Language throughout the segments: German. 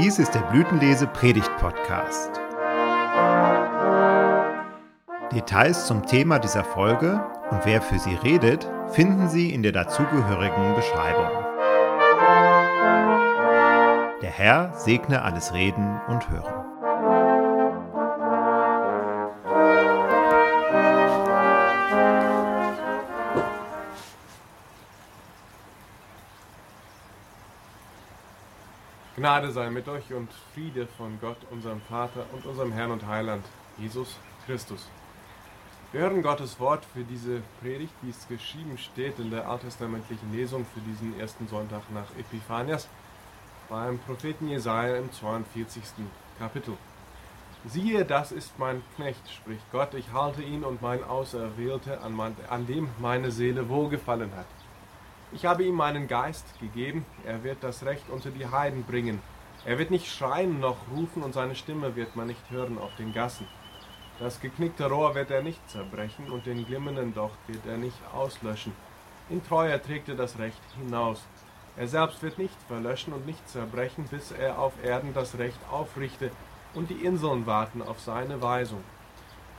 Dies ist der Blütenlese Predigt Podcast. Details zum Thema dieser Folge und wer für sie redet, finden Sie in der dazugehörigen Beschreibung. Der Herr segne alles Reden und Hören. Gnade sei mit euch und Friede von Gott, unserem Vater und unserem Herrn und Heiland, Jesus Christus. Wir hören Gottes Wort für diese Predigt, wie es geschrieben steht in der alttestamentlichen Lesung für diesen ersten Sonntag nach Epiphanias beim Propheten Jesaja im 42. Kapitel. Siehe, das ist mein Knecht, spricht Gott, ich halte ihn und mein Auserwählte, an, mein, an dem meine Seele wohlgefallen hat. Ich habe ihm meinen Geist gegeben, er wird das Recht unter die Heiden bringen. Er wird nicht schreien noch rufen und seine Stimme wird man nicht hören auf den Gassen. Das geknickte Rohr wird er nicht zerbrechen und den glimmenden Docht wird er nicht auslöschen. In Treue trägt er das Recht hinaus. Er selbst wird nicht verlöschen und nicht zerbrechen, bis er auf Erden das Recht aufrichte und die Inseln warten auf seine Weisung.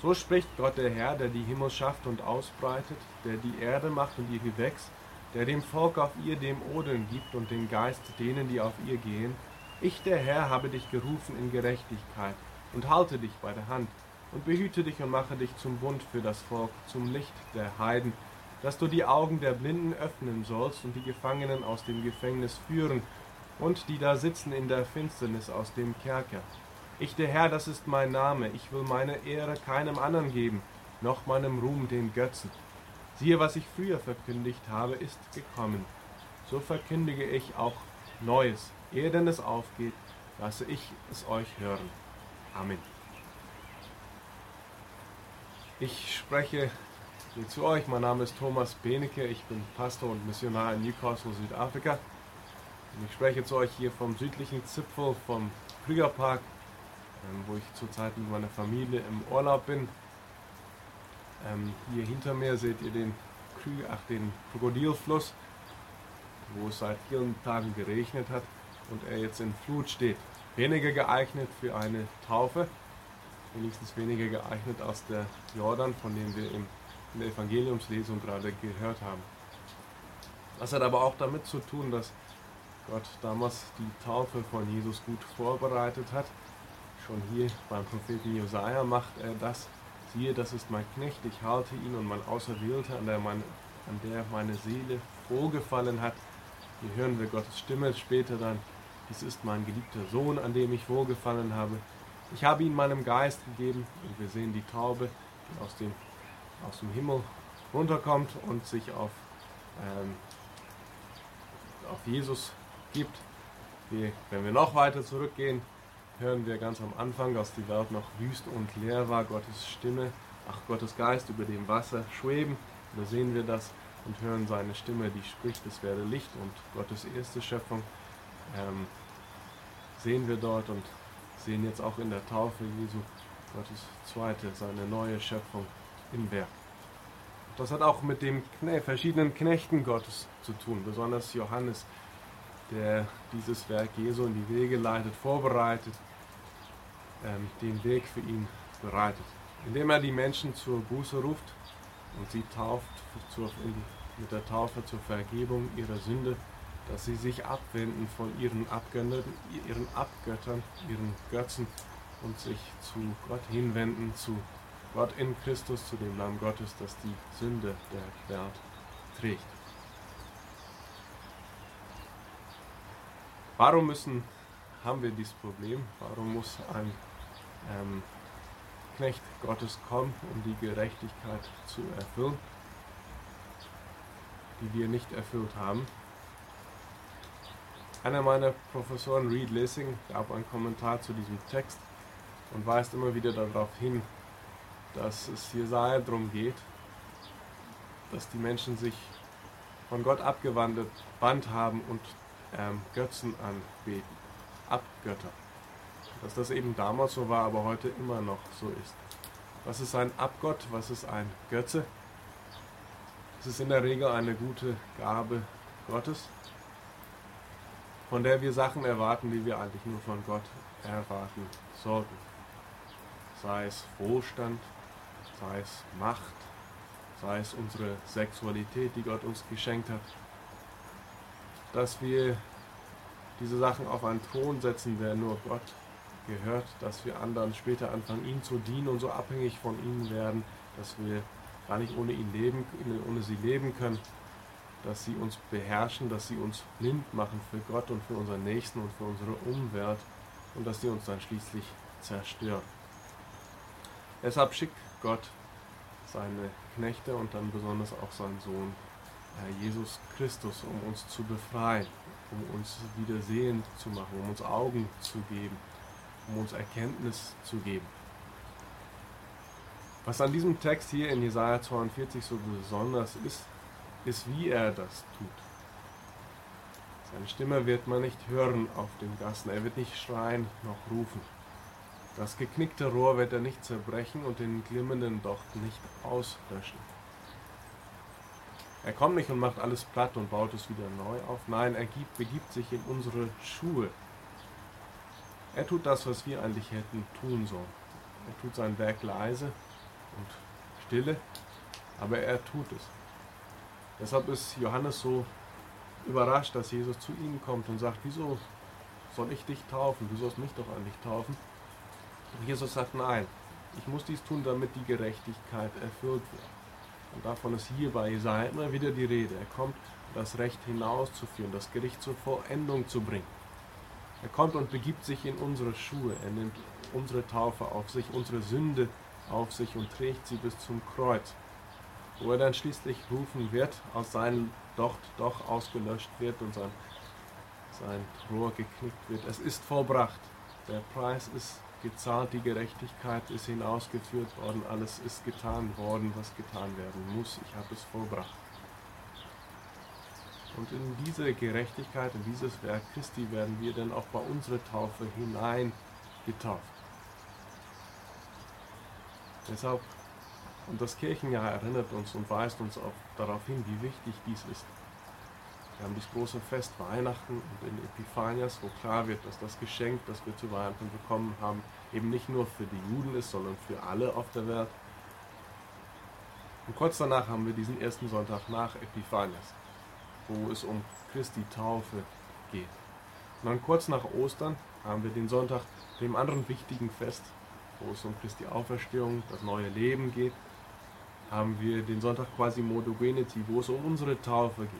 So spricht Gott der Herr, der die Himmel schafft und ausbreitet, der die Erde macht und ihr Gewächs, der dem Volk auf ihr dem Odeln gibt und den Geist denen, die auf ihr gehen. Ich, der Herr, habe dich gerufen in Gerechtigkeit und halte dich bei der Hand und behüte dich und mache dich zum Bund für das Volk, zum Licht der Heiden, dass du die Augen der Blinden öffnen sollst und die Gefangenen aus dem Gefängnis führen und die da sitzen in der Finsternis aus dem Kerker. Ich, der Herr, das ist mein Name, ich will meine Ehre keinem anderen geben, noch meinem Ruhm den Götzen. Siehe, was ich früher verkündigt habe, ist gekommen. So verkündige ich auch Neues. Ehe denn es aufgeht, lasse ich es euch hören. Amen. Ich spreche hier zu euch. Mein Name ist Thomas Benecke. Ich bin Pastor und Missionar in Newcastle, Südafrika. Und ich spreche zu euch hier vom südlichen Zipfel vom Krügerpark, ähm, wo ich zurzeit mit meiner Familie im Urlaub bin. Ähm, hier hinter mir seht ihr den, Krü ach, den Krokodilfluss, wo es seit vielen Tagen geregnet hat und er jetzt in Flut steht. Weniger geeignet für eine Taufe, wenigstens weniger geeignet als der Jordan, von dem wir in der Evangeliumslesung gerade gehört haben. Das hat aber auch damit zu tun, dass Gott damals die Taufe von Jesus gut vorbereitet hat. Schon hier beim Propheten Jesaja macht er das Siehe, das ist mein Knecht, ich halte ihn und mein Auserwählter, an der, mein, an der meine Seele wohlgefallen hat. Hier hören wir Gottes Stimme später dann. Dies ist mein geliebter Sohn, an dem ich wohlgefallen habe. Ich habe ihn meinem Geist gegeben und wir sehen die Taube, die aus dem, aus dem Himmel runterkommt und sich auf, ähm, auf Jesus gibt. Wir, wenn wir noch weiter zurückgehen, hören wir ganz am Anfang, als die Welt noch wüst und leer war, Gottes Stimme, ach Gottes Geist über dem Wasser schweben. Da sehen wir das und hören seine Stimme, die spricht, es werde Licht und Gottes erste Schöpfung ähm, sehen wir dort und sehen jetzt auch in der Taufe Jesu Gottes zweite, seine neue Schöpfung im Werk. Das hat auch mit den verschiedenen Knechten Gottes zu tun, besonders Johannes, der dieses Werk Jesu in die Wege leitet, vorbereitet den Weg für ihn bereitet. Indem er die Menschen zur Buße ruft und sie tauft zur, mit der Taufe zur Vergebung ihrer Sünde, dass sie sich abwenden von ihren Abgöttern, ihren Abgöttern, ihren Götzen und sich zu Gott hinwenden, zu Gott in Christus, zu dem Lamm Gottes, das die Sünde der Welt trägt. Warum müssen, haben wir dieses Problem? Warum muss ein ähm, Knecht Gottes kommen, um die Gerechtigkeit zu erfüllen, die wir nicht erfüllt haben. Einer meiner Professoren, Reed Lissing, gab einen Kommentar zu diesem Text und weist immer wieder darauf hin, dass es Jesaja darum geht, dass die Menschen sich von Gott abgewandelt Band haben und ähm, Götzen anbeten, Abgötter dass das eben damals so war, aber heute immer noch so ist. Was ist ein Abgott? Was ist ein Götze? Es ist in der Regel eine gute Gabe Gottes. von der wir Sachen erwarten, die wir eigentlich nur von Gott erwarten sollten. Sei es Wohlstand, sei es Macht, sei es unsere Sexualität, die Gott uns geschenkt hat. Dass wir diese Sachen auf einen Thron setzen, der nur Gott gehört, dass wir anderen später anfangen, ihm zu dienen und so abhängig von ihnen werden, dass wir gar nicht ohne ihn leben, ohne sie leben können, dass sie uns beherrschen, dass sie uns blind machen für Gott und für unseren Nächsten und für unsere Umwelt und dass sie uns dann schließlich zerstören. Deshalb schickt Gott seine Knechte und dann besonders auch seinen Sohn Herr Jesus Christus, um uns zu befreien, um uns wieder sehend zu machen, um uns Augen zu geben, um uns Erkenntnis zu geben. Was an diesem Text hier in Jesaja 42 so besonders ist, ist, wie er das tut. Seine Stimme wird man nicht hören auf den Gassen, er wird nicht schreien noch rufen. Das geknickte Rohr wird er nicht zerbrechen und den glimmenden Docht nicht auslöschen. Er kommt nicht und macht alles platt und baut es wieder neu auf. Nein, er gibt, begibt sich in unsere Schuhe. Er tut das, was wir eigentlich hätten tun sollen. Er tut sein Werk leise und stille, aber er tut es. Deshalb ist Johannes so überrascht, dass Jesus zu ihm kommt und sagt, wieso soll ich dich taufen? Du sollst mich doch eigentlich taufen. Und Jesus sagt, nein, ich muss dies tun, damit die Gerechtigkeit erfüllt wird. Und davon ist hier bei Jesaja immer wieder die Rede. Er kommt, das Recht hinauszuführen, das Gericht zur Vollendung zu bringen. Er kommt und begibt sich in unsere Schuhe. Er nimmt unsere Taufe auf sich, unsere Sünde auf sich und trägt sie bis zum Kreuz wo er dann schließlich rufen wird, aus seinem Docht doch ausgelöscht wird und sein, sein Rohr geknickt wird. Es ist vollbracht. Der Preis ist gezahlt, die Gerechtigkeit ist hinausgeführt worden, alles ist getan worden, was getan werden muss. Ich habe es vollbracht. Und in diese Gerechtigkeit, in dieses Werk Christi werden wir dann auch bei unserer Taufe hinein getauft. Deshalb und das Kirchenjahr erinnert uns und weist uns auch darauf hin, wie wichtig dies ist. Wir haben dieses große Fest Weihnachten und in Epiphanias, wo klar wird, dass das Geschenk, das wir zu Weihnachten bekommen haben, eben nicht nur für die Juden ist, sondern für alle auf der Welt. Und kurz danach haben wir diesen ersten Sonntag nach Epiphanias, wo es um Christi Taufe geht. Und dann kurz nach Ostern haben wir den Sonntag, dem anderen wichtigen Fest, wo es um Christi Auferstehung, das neue Leben geht haben wir den Sonntag quasi Modogenity, wo es um unsere Taufe geht.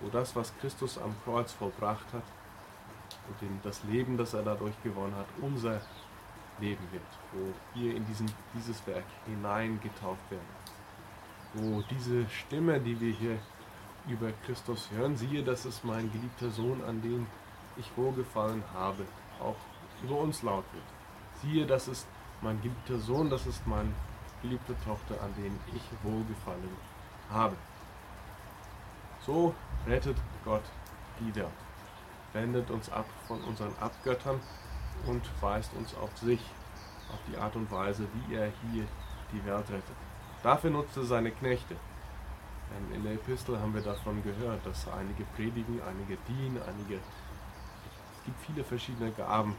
Wo das, was Christus am Kreuz vollbracht hat und das Leben, das er dadurch gewonnen hat, unser Leben wird. Wo wir in diesen, dieses Werk hineingetauft werden. Wo diese Stimme, die wir hier über Christus hören, siehe, das ist mein geliebter Sohn, an den ich wohlgefallen habe, auch über uns laut wird. Siehe, das ist mein geliebter Sohn, das ist mein geliebte Tochter, an denen ich wohlgefallen habe. So rettet Gott die Welt, wendet uns ab von unseren Abgöttern und weist uns auf sich, auf die Art und Weise, wie er hier die Welt rettet. Dafür nutzte seine Knechte. In der Epistel haben wir davon gehört, dass einige predigen, einige dienen, einige. Es gibt viele verschiedene Gaben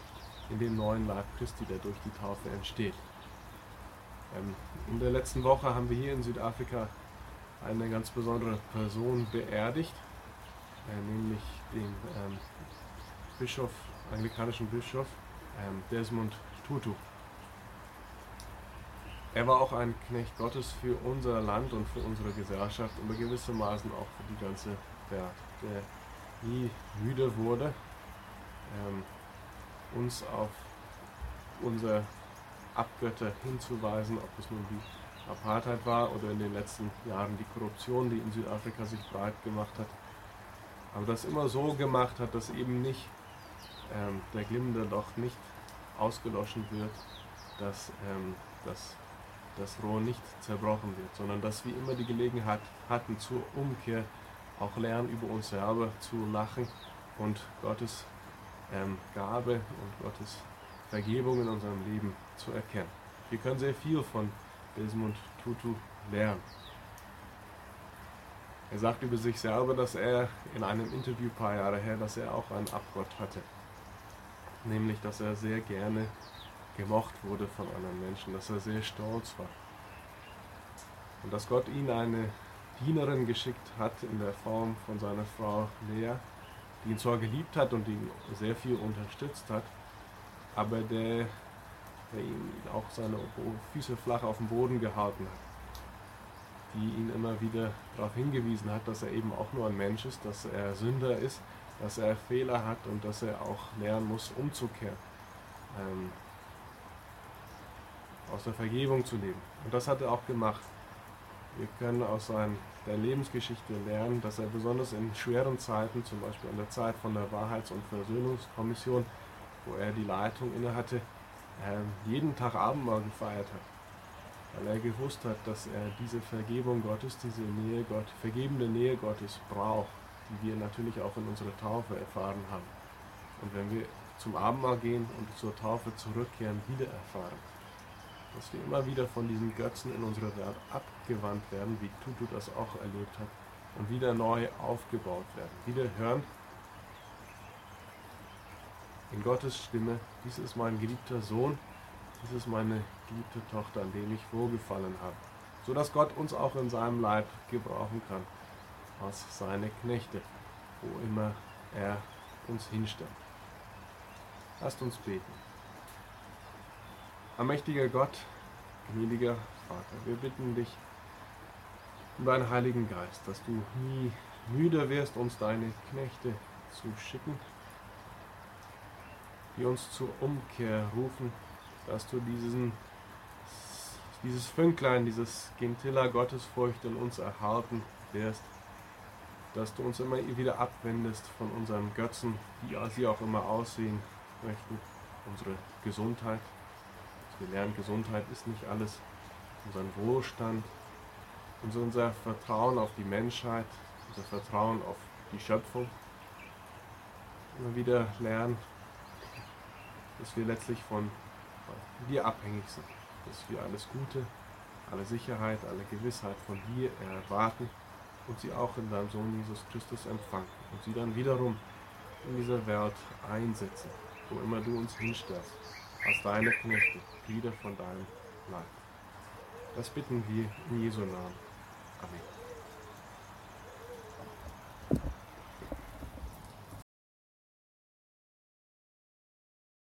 in dem neuen Leib Christi, der durch die Taufe entsteht. Ähm, in der letzten Woche haben wir hier in Südafrika eine ganz besondere Person beerdigt, äh, nämlich den ähm, Bischof, anglikanischen Bischof ähm, Desmond Tutu. Er war auch ein Knecht Gottes für unser Land und für unsere Gesellschaft und gewissermaßen auch für die ganze Welt, der nie müde wurde, ähm, uns auf unser Abgötter hinzuweisen, ob es nun die Apartheid war oder in den letzten Jahren die Korruption, die in Südafrika sich breit gemacht hat. Aber das immer so gemacht hat, dass eben nicht ähm, der glimmende Loch nicht ausgeloschen wird, dass ähm, das, das Rohr nicht zerbrochen wird, sondern dass wir immer die Gelegenheit hatten zur Umkehr, auch lernen über uns selber zu lachen und Gottes ähm, Gabe und Gottes Vergebung in unserem Leben zu erkennen. Wir können sehr viel von Desmond Tutu lernen. Er sagt über sich selber, dass er in einem Interview ein paar Jahre her, dass er auch einen Abgott hatte. Nämlich, dass er sehr gerne gemocht wurde von anderen Menschen, dass er sehr stolz war. Und dass Gott ihn eine Dienerin geschickt hat in der Form von seiner Frau Lea, die ihn zwar geliebt hat und ihn sehr viel unterstützt hat, aber der, der ihn auch seine Füße flach auf dem Boden gehalten hat, die ihn immer wieder darauf hingewiesen hat, dass er eben auch nur ein Mensch ist, dass er Sünder ist, dass er Fehler hat und dass er auch lernen muss, umzukehren, ähm, aus der Vergebung zu leben. Und das hat er auch gemacht. Wir können aus seiner Lebensgeschichte lernen, dass er besonders in schweren Zeiten, zum Beispiel in der Zeit von der Wahrheits- und Versöhnungskommission, wo er die Leitung innehatte, ähm, jeden Tag Abendmahl gefeiert hat. Weil er gewusst hat, dass er diese Vergebung Gottes, diese Nähe Gott, vergebende Nähe Gottes braucht, die wir natürlich auch in unserer Taufe erfahren haben. Und wenn wir zum Abendmahl gehen und zur Taufe zurückkehren, wieder erfahren dass wir immer wieder von diesen Götzen in unserer Welt abgewandt werden, wie Tutu das auch erlebt hat, und wieder neu aufgebaut werden. Wieder hören in Gottes Stimme, dies ist mein geliebter Sohn, dies ist meine geliebte Tochter, an dem ich wohlgefallen habe. So dass Gott uns auch in seinem Leib gebrauchen kann, als seine Knechte, wo immer er uns hinstellt. Lasst uns beten. Allmächtiger Gott, gnädiger Vater, wir bitten dich um deinen Heiligen Geist, dass du nie müde wirst, uns deine Knechte zu schicken, die uns zur Umkehr rufen, dass du diesen, dieses Fünklein, dieses Gentilla Gottesfurcht in uns erhalten wirst, dass du uns immer wieder abwendest von unseren Götzen, wie sie auch immer aussehen möchten, unsere Gesundheit, wir lernen, Gesundheit ist nicht alles. Unseren Wohlstand, unser Vertrauen auf die Menschheit, unser Vertrauen auf die Schöpfung. Immer wieder lernen, dass wir letztlich von dir abhängig sind. Dass wir alles Gute, alle Sicherheit, alle Gewissheit von dir erwarten und sie auch in deinem Sohn Jesus Christus empfangen und sie dann wiederum in dieser Welt einsetzen, wo immer du uns hinstellst als deine Knechte, Glieder von deinem Leib. Das bitten wir in Jesu Namen. Amen.